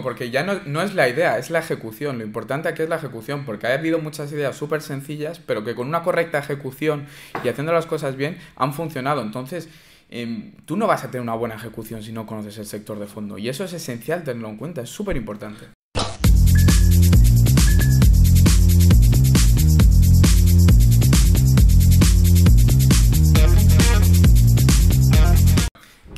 Porque ya no, no, es la idea, es la ejecución. Lo importante aquí es la ejecución, porque ha habido muchas ideas súper sencillas, pero que con una correcta ejecución y haciendo las cosas bien han funcionado. Entonces, eh, tú no vas a tener una buena ejecución si no conoces el sector de fondo. Y eso es esencial tenerlo en cuenta, es súper importante.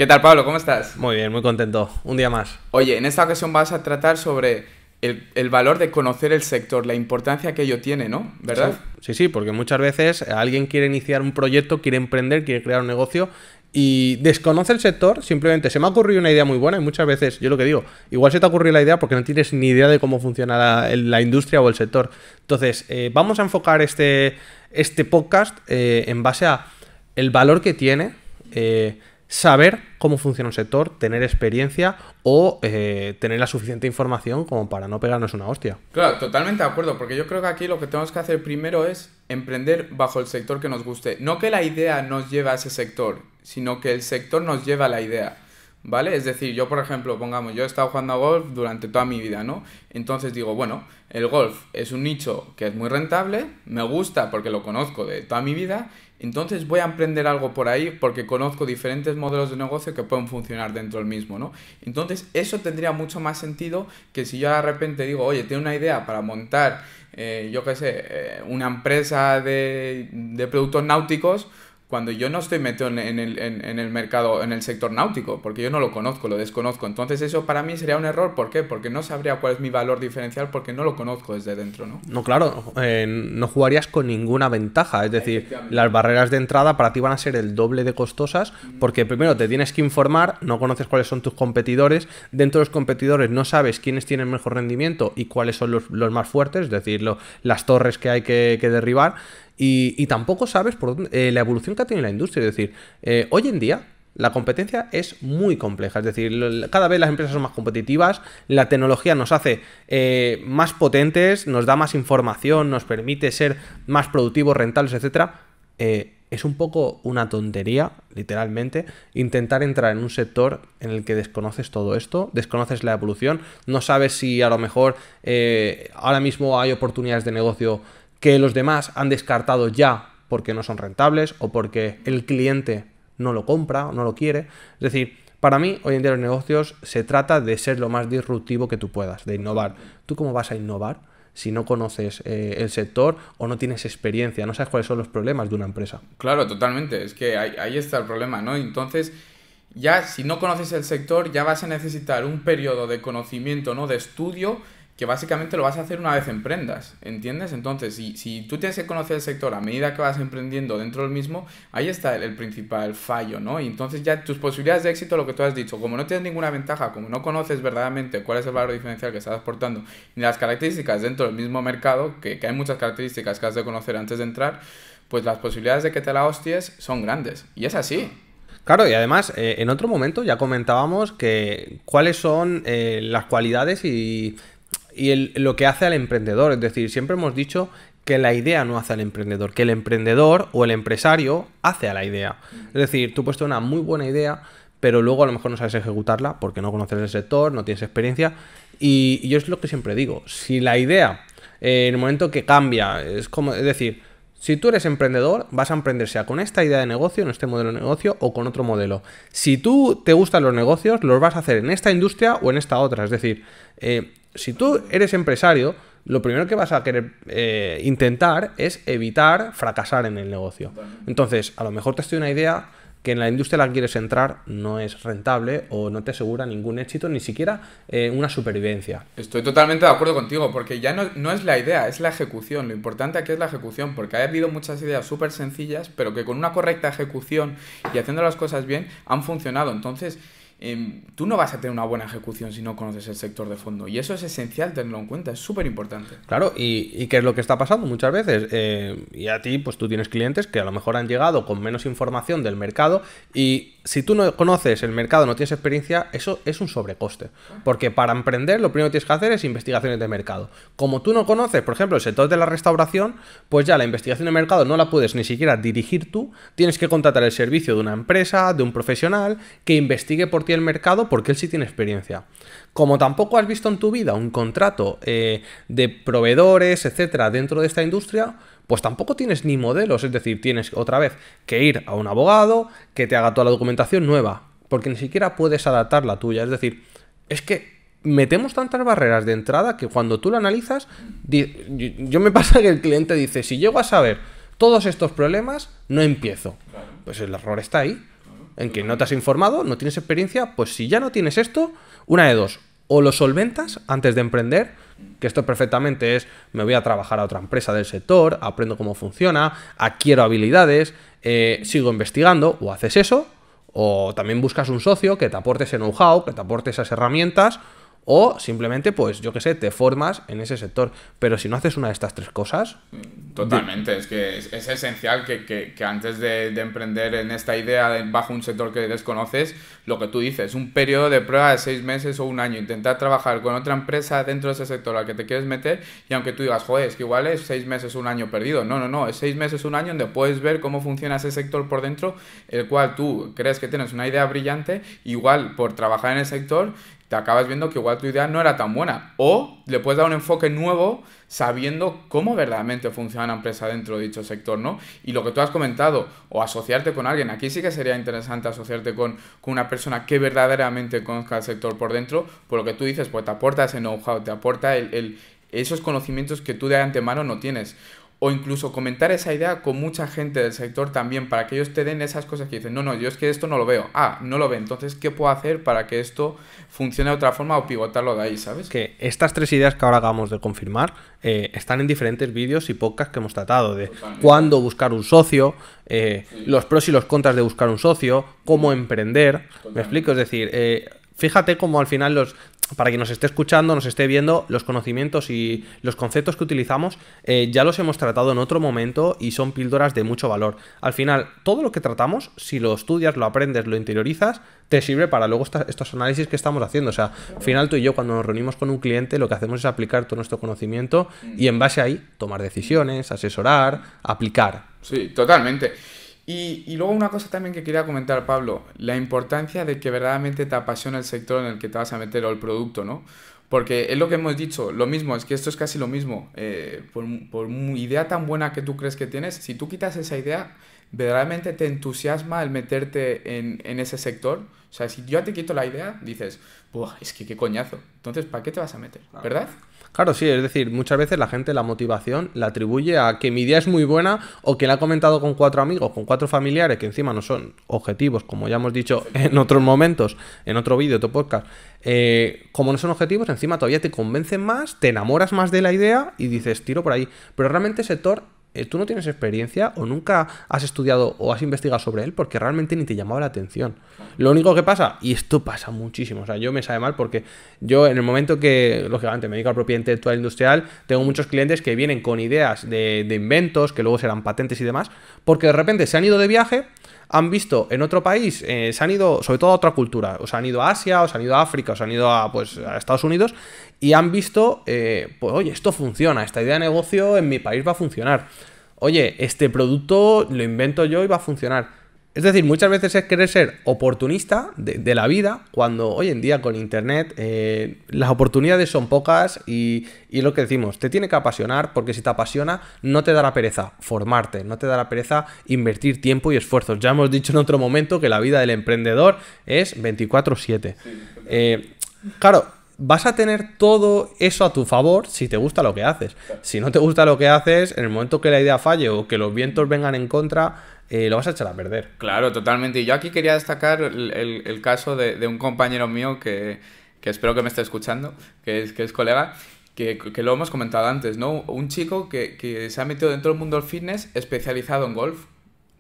¿Qué tal, Pablo? ¿Cómo estás? Muy bien, muy contento. Un día más. Oye, en esta ocasión vas a tratar sobre el, valor de conocer el sector, la importancia que ello tiene, ¿no? ¿Verdad? Sí, sí, porque muchas veces alguien quiere iniciar un proyecto, quiere emprender, quiere crear un negocio y desconoce el sector, simplemente se me ha ocurrido una idea muy buena y muchas veces, yo lo que digo, igual se te ha ocurrido la idea porque no tienes ni idea de cómo funciona la, industria o el sector. Entonces, eh, vamos a enfocar este, este podcast eh, en base a el valor que tiene. Eh, saber cómo funciona un sector, tener experiencia o eh, tener la suficiente información como para no pegarnos una hostia. Claro, totalmente de acuerdo, porque yo creo que aquí lo que tenemos que hacer primero es emprender bajo el sector que nos guste. No que la idea nos lleve a ese sector, sino que el sector nos lleva a la idea. ¿Vale? Es decir, yo por ejemplo, pongamos, yo he estado jugando a golf durante toda mi vida, ¿no? Entonces digo, bueno, el golf es un nicho que es muy rentable, me gusta porque lo conozco de toda mi vida entonces voy a emprender algo por ahí porque conozco diferentes modelos de negocio que pueden funcionar dentro del mismo, ¿no? Entonces eso tendría mucho más sentido que si yo de repente digo, oye, tengo una idea para montar, eh, yo qué sé, eh, una empresa de, de productos náuticos, cuando yo no estoy metido en, el, en, el, mercado, en el sector náutico, porque yo no lo conozco, lo desconozco. Entonces eso para mí sería un error. ¿Por qué? Porque no sabría cuál es mi valor diferencial porque no lo conozco desde dentro, ¿no? No, claro, eh, no jugarías con ninguna ventaja. Es decir, las barreras de entrada para ti van a ser el doble de costosas porque primero te tienes que informar, no conoces cuáles son tus competidores. Dentro de los competidores no sabes quiénes tienen mejor rendimiento y cuáles son los, más fuertes, es decir, las torres que hay que, que derribar. Y, tampoco sabes por eh, la evolución que ha tenido la industria. Es decir, eh, hoy en día la competencia es muy compleja, es decir, cada vez las empresas son más competitivas, la tecnología nos hace eh, más potentes, nos da más información, nos permite ser más productivos, rentables, etc. es un poco una tontería, literalmente, intentar entrar en un sector en el que desconoces todo esto, desconoces la evolución, no sabes si a lo mejor ahora mismo hay oportunidades de negocio que los demás han descartado ya porque no son rentables o porque el cliente no lo compra o no lo quiere. Es decir, para mí, hoy en día los negocios se trata de ser lo más disruptivo que tú puedas, de innovar. ¿Tú cómo vas a innovar si no conoces eh, el sector o no tienes experiencia, no sabes cuáles son los problemas de una empresa? Claro, totalmente. Es que ahí, ahí está el problema, ¿no? Entonces, ya si no conoces el sector, ya vas a necesitar un periodo de conocimiento, ¿no? De estudio que básicamente lo vas a hacer una vez emprendas, ¿entiendes? Entonces, si, si tú tienes que conocer el sector a medida que vas emprendiendo dentro del mismo, ahí está el, principal fallo, ¿no? Y entonces ya tus posibilidades de éxito, lo que tú has dicho, como no tienes ninguna ventaja, como no conoces verdaderamente cuál es el valor diferencial que estás aportando, ni las características dentro del mismo mercado, que, hay muchas características que has de conocer antes de entrar, pues las posibilidades de que te la hosties son grandes. Y es así. Claro, y además, eh, en otro momento ya comentábamos que cuáles son eh, las cualidades y y lo que hace al emprendedor. Es decir, siempre hemos dicho que la idea no hace al emprendedor, que el emprendedor o el empresario hace a la idea. Es decir, tú puedes tener una muy buena idea, pero luego a lo mejor no sabes ejecutarla porque no conoces el sector, no tienes experiencia. Y, yo es lo que siempre digo, si la idea eh, en el momento que cambia, es como, es decir, si tú eres emprendedor, vas a emprender sea con esta idea de negocio, en este modelo de negocio o con otro modelo. Si tú te gustan los negocios, los vas a hacer en esta industria o en esta otra. Es decir, eh, si tú eres empresario, lo primero que vas a querer eh, intentar es evitar fracasar en el negocio. Entonces, a lo mejor te estoy una idea que en la industria la quieres entrar no es rentable o no te asegura ningún éxito, ni siquiera eh, una supervivencia. Estoy totalmente de acuerdo contigo, porque ya no, no, es la idea, es la ejecución. Lo importante aquí es la ejecución, porque ha habido muchas ideas súper sencillas, pero que con una correcta ejecución y haciendo las cosas bien han funcionado. Entonces, Em, tú no vas a tener una buena ejecución si no conoces el sector de fondo. Y eso es esencial tenerlo en cuenta, es súper importante. Claro, y, qué es lo que está pasando muchas veces. Eh, y a ti, pues tú tienes clientes que a lo mejor han llegado con menos información del mercado y si tú no conoces el mercado, no tienes experiencia, eso es un sobrecoste. Porque para emprender lo primero que tienes que hacer es investigaciones de mercado. Como tú no conoces, por ejemplo, el sector de la restauración, pues ya la investigación de mercado no la puedes ni siquiera dirigir tú, tienes que contratar el servicio de una empresa, de un profesional, que investigue por ti el mercado porque él sí tiene experiencia. Como tampoco has visto en tu vida un contrato eh, de proveedores, etcétera, dentro de esta industria, pues tampoco tienes ni modelos, es decir, tienes otra vez que ir a un abogado que te haga toda la documentación nueva, porque ni siquiera puedes adaptar la tuya, es decir, es que metemos tantas barreras de entrada que cuando tú lo analizas, yo me pasa que el cliente dice, si llego a saber todos estos problemas, no empiezo. Pues el error está ahí, en que no te has informado, no tienes experiencia, pues si ya no tienes esto, una de dos, o lo solventas antes de emprender, que esto perfectamente es, me voy a trabajar a otra empresa del sector, aprendo cómo funciona, adquiero habilidades, eh, sigo investigando, o haces eso, o también buscas un socio que te aporte ese know-how, que te aporte esas herramientas, o simplemente, pues yo qué sé, te formas en ese sector. Pero si no haces una de estas tres cosas... Totalmente, es que es, esencial que, antes de, emprender en esta idea bajo un sector que desconoces, lo que tú dices, un periodo de prueba de seis meses o un año, intentar trabajar con otra empresa dentro de ese sector al que te quieres meter y aunque tú digas, joder, es que igual es seis meses un año perdido. No, no, no, es seis meses un año donde puedes ver cómo funciona ese sector por dentro, el cual tú crees que tienes una idea brillante, igual por trabajar en el sector te acabas viendo que igual tu idea no era tan buena. O le puedes dar un enfoque nuevo sabiendo cómo verdaderamente funciona una empresa dentro de dicho sector, ¿no? Y lo que tú has comentado, o asociarte con alguien, aquí sí que sería interesante asociarte con, una persona que verdaderamente conozca el sector por dentro, por lo que tú dices, pues te aporta ese know-how, te aporta esos conocimientos que tú de antemano no tienes o incluso comentar esa idea con mucha gente del sector también para que ellos te den esas cosas que dicen, no, no, yo es que esto no lo veo. Ah, no lo ve, entonces, ¿qué puedo hacer para que esto funcione de otra forma o pivotarlo de ahí, ¿sabes? Que estas tres ideas que ahora acabamos de confirmar eh, están en diferentes vídeos y podcasts que hemos tratado de cuándo buscar un socio, eh, los pros y los contras de buscar un socio, cómo emprender. ¿Me explico? Es decir, eh, fíjate cómo al final los para quien nos esté escuchando, nos esté viendo, los conocimientos y los conceptos que utilizamos eh, ya los hemos tratado en otro momento y son píldoras de mucho valor. Al final, todo lo que tratamos, si lo estudias, lo aprendes, lo interiorizas, te sirve para luego estos análisis que estamos haciendo. O sea, al final tú y yo cuando nos reunimos con un cliente lo que hacemos es aplicar todo nuestro conocimiento y en base a ahí tomar decisiones, asesorar, aplicar. Sí, totalmente. Y, luego una cosa también que quería comentar, Pablo, la importancia de que verdaderamente te apasiona el sector en el que te vas a meter o el producto, ¿no? Porque es lo que hemos dicho, lo mismo, es que esto es casi lo mismo. Eh, por, por idea tan buena que tú crees que tienes, si tú quitas esa idea, verdaderamente te entusiasma el meterte en, en ese sector. O sea, si yo te quito la idea, dices, Buah, es que qué coñazo. Entonces, ¿para qué te vas a meter? ¿Verdad? Claro, sí, es decir, muchas veces la gente la motivación la atribuye a que mi idea es muy buena o que la ha comentado con cuatro amigos, con cuatro familiares, que encima no son objetivos, como ya hemos dicho en otros momentos, en otro vídeo, otro podcast. Eh, como no son objetivos, encima todavía te convencen más, te enamoras más de la idea y dices, tiro por ahí. Pero realmente el sector eh, tú no tienes experiencia o nunca has estudiado o has investigado sobre él porque realmente ni te llamaba la atención. Lo único que pasa, y esto pasa muchísimo, o sea, yo me sabe mal porque yo en el momento que, lógicamente, me dedico a propiedad intelectual industrial, tengo muchos clientes que vienen con ideas de, inventos, que luego serán patentes y demás, porque de repente se han ido de viaje, han visto en otro país, eh, se han ido sobre todo a otra cultura, o se han ido a Asia, o se han ido a África, o se han ido a, pues, a Estados Unidos, y han visto, eh, pues oye, esto funciona, esta idea de negocio en mi país va a funcionar. Oye, este producto lo invento yo y va a funcionar. Es decir, muchas veces es querer ser oportunista de, la vida, cuando hoy en día con Internet eh, las oportunidades son pocas y, y, lo que decimos, te tiene que apasionar, porque si te apasiona no te dará pereza formarte, no te dará pereza invertir tiempo y esfuerzos. Ya hemos dicho en otro momento que la vida del emprendedor es 24/7. Eh, claro, vas a tener todo eso a tu favor si te gusta lo que haces. Si no te gusta lo que haces, en el momento que la idea falle o que los vientos vengan en contra, eh, lo vas a echar a perder. Claro, totalmente. Y yo aquí quería destacar el, caso de, un compañero mío que, espero que me esté escuchando, que es, que es colega, que, lo hemos comentado antes, ¿no? Un chico que, que se ha metido dentro del mundo del fitness especializado en golf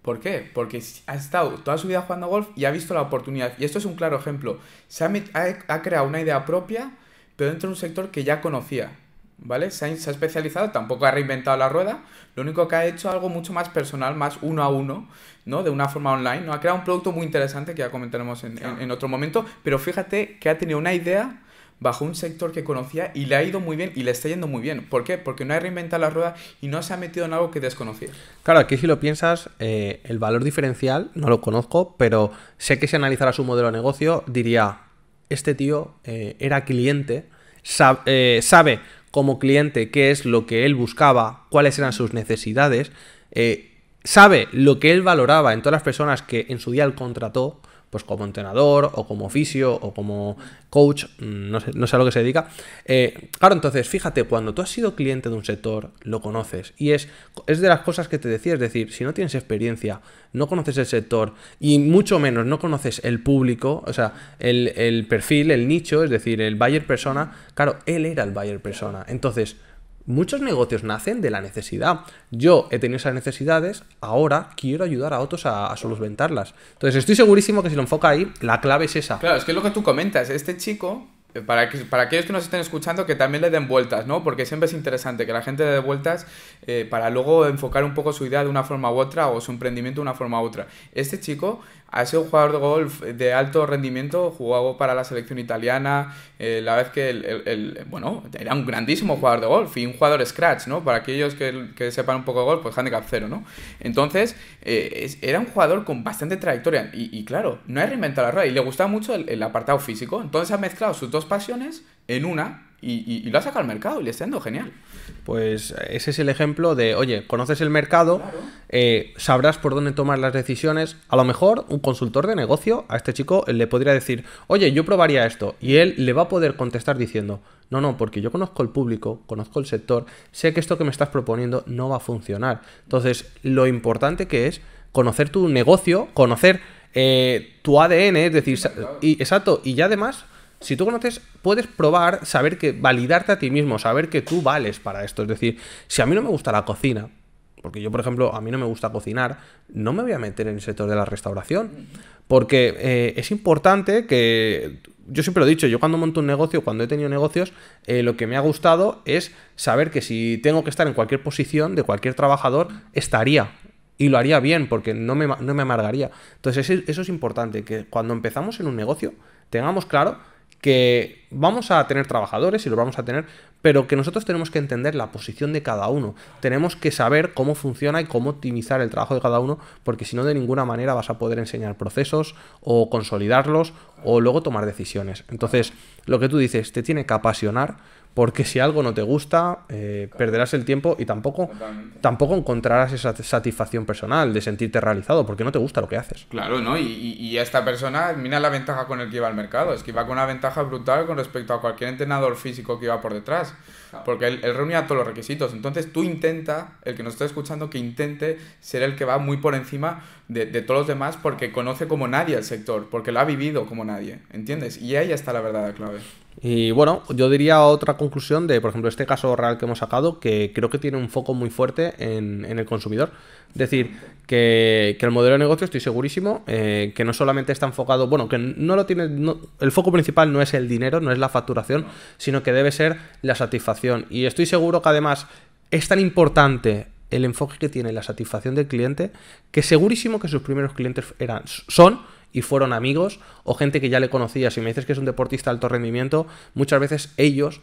¿Por qué? Porque ha estado toda su vida jugando golf y ha visto la oportunidad. Y esto es un claro ejemplo. Se ha, creado una idea propia, pero dentro de un sector que ya conocía. ¿vale? Se ha, se ha, especializado, tampoco ha reinventado la rueda, lo único que ha hecho algo mucho más personal, más uno a uno, ¿no? De una forma online, ¿no? Ha creado un producto muy interesante que ya comentaremos en, en, en otro momento, pero fíjate que ha tenido una idea bajo un sector que conocía y le ha ido muy bien y le está yendo muy bien. ¿Por qué? Porque no ha reinventado la rueda y no se ha metido en algo que desconocía. Claro, aquí si lo piensas, eh, el valor diferencial no lo conozco, pero sé que si analizara su modelo de negocio diría, este tío eh, era cliente, eh, sabe como cliente qué es lo que él buscaba, cuáles eran sus necesidades, sabe lo que él valoraba en todas las personas que en su día él contrató, pues como entrenador o como oficio o como coach, mm, no sé, no sé a lo que se dedica. Eh, claro, entonces, fíjate, cuando tú has sido cliente de un sector, lo conoces. Y es, es de las cosas que te decía, es decir, si no tienes experiencia, no conoces el sector y mucho menos no conoces el público, o sea, el, el perfil, el nicho, es decir, el buyer persona, claro, él era el buyer persona. Entonces, Muchos negocios nacen de la necesidad. Yo he tenido esas necesidades, ahora quiero ayudar a otros a, a, solventarlas. Entonces estoy segurísimo que si lo enfoca ahí, la clave es esa. Claro, es que es lo que tú comentas. Este chico, para, que, para aquellos que nos estén escuchando, que también le den vueltas, ¿no? Porque siempre es interesante que la gente le dé vueltas eh, para luego enfocar un poco su idea de una forma u otra o su emprendimiento de una forma u otra. Este chico ha sido un jugador de golf de alto rendimiento, jugó para la selección italiana, eh, la vez que el, bueno, era un grandísimo jugador de golf y un jugador scratch, ¿no? Para aquellos que, que sepan un poco de golf, pues handicap cero, ¿no? Entonces, eh, era un jugador con bastante trayectoria y, y, claro, no ha reinventado la rueda y le gustaba mucho el apartado físico, entonces ha mezclado sus dos pasiones en una y, y, y, lo ha sacado al mercado y le está yendo genial. Pues ese es el ejemplo de, oye, conoces el mercado, claro. eh, sabrás por dónde tomar las decisiones. A lo mejor un consultor de negocio a este chico le podría decir, oye, yo probaría esto. Y él le va a poder contestar diciendo, no, no, porque yo conozco el público, conozco el sector, sé que esto que me estás proponiendo no va a funcionar. Entonces, lo importante que es conocer tu negocio, conocer eh, tu ADN, es decir, y, exacto, y ya además si tú conoces, puedes probar, saber que, validarte a ti mismo, saber que tú vales para esto. Es decir, si a mí no me gusta la cocina, porque yo, por ejemplo, a mí no me gusta cocinar, no me voy a meter en el sector de la restauración. Porque eh, es importante que. Yo siempre lo he dicho, yo cuando monto un negocio, cuando he tenido negocios, eh, lo que me ha gustado es saber que si tengo que estar en cualquier posición de cualquier trabajador, estaría y lo haría bien porque no me, no me amargaría. Entonces eso, es importante, que cuando empezamos en un negocio tengamos claro que vamos a tener trabajadores y los vamos a tener, pero que nosotros tenemos que entender la posición de cada uno. Tenemos que saber cómo funciona y cómo optimizar el trabajo de cada uno, porque si no, de ninguna manera vas a poder enseñar procesos o consolidarlos o luego tomar decisiones. Entonces, lo que tú dices, te tiene que apasionar porque si algo no te gusta, eh, perderás el tiempo y tampoco, tampoco encontrarás esa satisfacción personal de sentirte realizado, porque no te gusta lo que haces. Claro, ¿no? Y, y, esta persona, mira la ventaja con el que iba al mercado, es que iba con una ventaja brutal con respecto a cualquier entrenador físico que iba por detrás, porque él, él reunía todos los requisitos. Entonces tú intenta, el que nos está escuchando, que intente ser el que va muy por encima de, de todos los demás, porque conoce como nadie el sector, porque lo ha vivido como nadie, ¿entiendes? Y ahí está la verdadera clave. Y bueno, yo diría otra conclusión de, por ejemplo, este caso real que hemos sacado, que creo que tiene un foco muy fuerte en, en el consumidor. Es decir, que, que, el modelo de negocio, estoy segurísimo, eh, que no solamente está enfocado, bueno, que no lo tiene, no, el foco principal no es el dinero, no es la facturación, sino que debe ser la satisfacción. Y estoy seguro que además es tan importante el enfoque que tiene la satisfacción del cliente, que segurísimo que sus primeros clientes eran, son y fueron amigos o gente que ya le conocía. Si me dices que es un deportista de alto rendimiento, muchas veces ellos,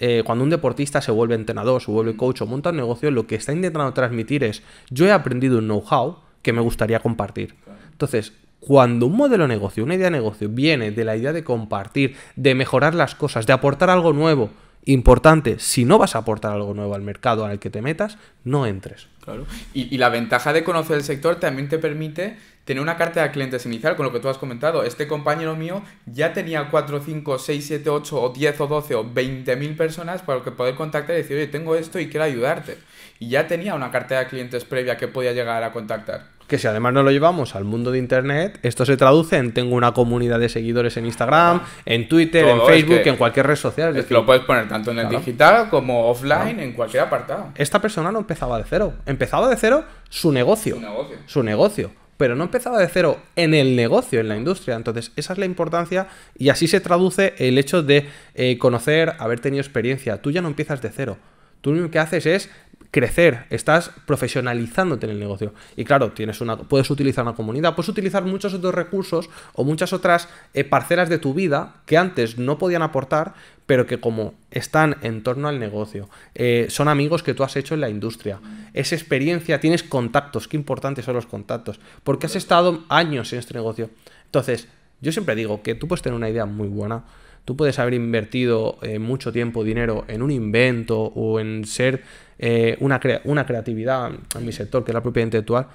eh, cuando un deportista se vuelve entrenador, se vuelve coach o monta un negocio, lo que está intentando transmitir es, yo he aprendido un know-how que me gustaría compartir. Entonces, cuando un modelo de negocio, una idea de negocio viene de la idea de compartir, de mejorar las cosas, de aportar algo nuevo, importante, si no vas a aportar algo nuevo al mercado al que te metas, no entres. Claro. Y, la ventaja de conocer el sector también te permite tener una carta de clientes inicial, con lo que tú has comentado. Este compañero mío ya tenía 4, 5, 6, 7, 8, o 10, o 12, o 20 mil personas para que poder contactar y decir, oye, tengo esto y quiero ayudarte. Y ya tenía una carta de clientes previa que podía llegar a contactar que si además no lo llevamos al mundo de internet, esto se traduce en tengo una comunidad de seguidores en Instagram, en Twitter, Todo, en Facebook, es que en cualquier red social. Es, es decir, lo puedes poner tanto en el claro. digital como offline, claro. en cualquier apartado. Esta persona no empezaba de cero, empezaba de cero su negocio. Su negocio. Su negocio. pero no empezaba de cero en el negocio, en la industria. Entonces, esa es la importancia y así se traduce el hecho de eh, conocer, haber tenido experiencia. Tú ya no empiezas de cero. Tú lo único que haces es crecer, estás profesionalizándote en el negocio. Y claro, tienes una, puedes utilizar una comunidad, puedes utilizar muchos otros recursos o muchas otras eh, parcelas de tu vida que antes no podían aportar, pero que como están en torno al negocio, eh, son amigos que tú has hecho en la industria, esa experiencia, tienes contactos, qué importantes son los contactos, porque has estado años en este negocio. Entonces, yo siempre digo que tú puedes tener una idea muy buena, tú puedes haber invertido eh, mucho tiempo, dinero en un invento o en ser eh, una, una creatividad en mi sector, que es la propiedad intelectual,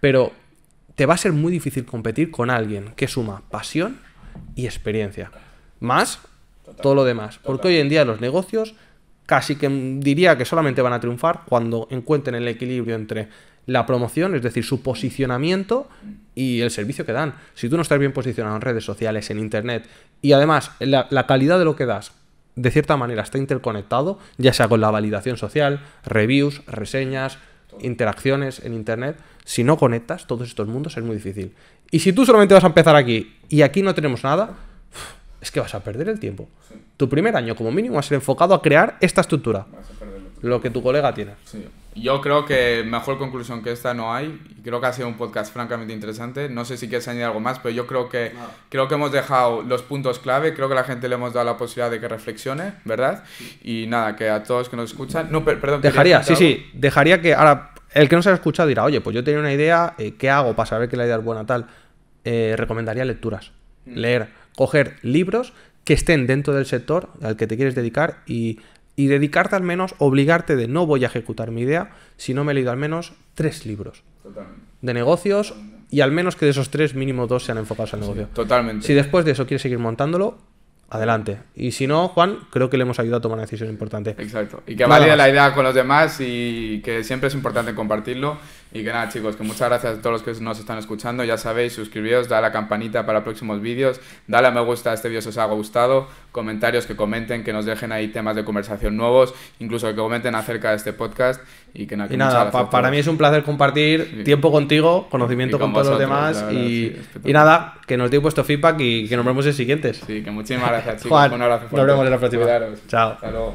pero te va a ser muy difícil competir con alguien que suma pasión y experiencia. Más todo lo demás. Porque hoy en día los negocios casi que diría que solamente van a triunfar cuando encuentren el equilibrio entre la promoción, es decir, su posicionamiento y el servicio que dan. Si tú no estás bien posicionado en redes sociales, en Internet, y además la, calidad de lo que das de cierta manera está interconectado, ya sea con la validación social, reviews, reseñas, interacciones en Internet. Si no conectas todos estos mundos es muy difícil. Y si tú solamente vas a empezar aquí y aquí no tenemos nada, es que vas a perder el tiempo. Tu primer año como mínimo va a ser enfocado a crear esta estructura. Lo que tu colega tiene. Yo creo que mejor conclusión que esta no hay. Creo que ha sido un podcast francamente interesante. No sé si quieres añadir algo más, pero yo creo que, creo que hemos dejado los puntos clave. Creo que la gente le hemos dado la posibilidad de que reflexione, ¿verdad? Y nada, que a todos que nos escuchan. No, perdón. Dejaría, sí, sí. Dejaría que ahora el que no se ha escuchado dirá, oye, pues yo tenía una idea, eh, ¿qué hago para saber que la idea es buena tal? Eh, recomendaría lecturas. Mm. Leer, coger libros que estén dentro del sector al que te quieres dedicar y y dedicarte al menos, obligarte de no voy a ejecutar mi idea si no me he leído al menos tres libros de negocios y al menos que de esos tres mínimo dos sean enfocados al negocio. totalmente. Si después de eso quieres seguir montándolo, adelante. Y si no, Juan, creo que le hemos ayudado a tomar una decisión importante. Exacto. Y que valide la idea con los demás y que siempre es importante compartirlo. Y que nada, chicos, que muchas gracias a todos los que nos están escuchando. Ya sabéis, suscribíos, dale a la campanita para próximos vídeos, dale a me gusta a este vídeo si os ha gustado, comentarios que comenten, que nos dejen ahí temas de conversación nuevos, incluso que comenten acerca de este podcast. Y que, nada, para mí es un placer compartir tiempo contigo, conocimiento con, todos los demás. y, y, nada, que nos dé vuestro feedback y que nos vemos en siguientes. Sí, que muchísimas gracias, chicos. un abrazo Nos vemos en la próxima. Chao.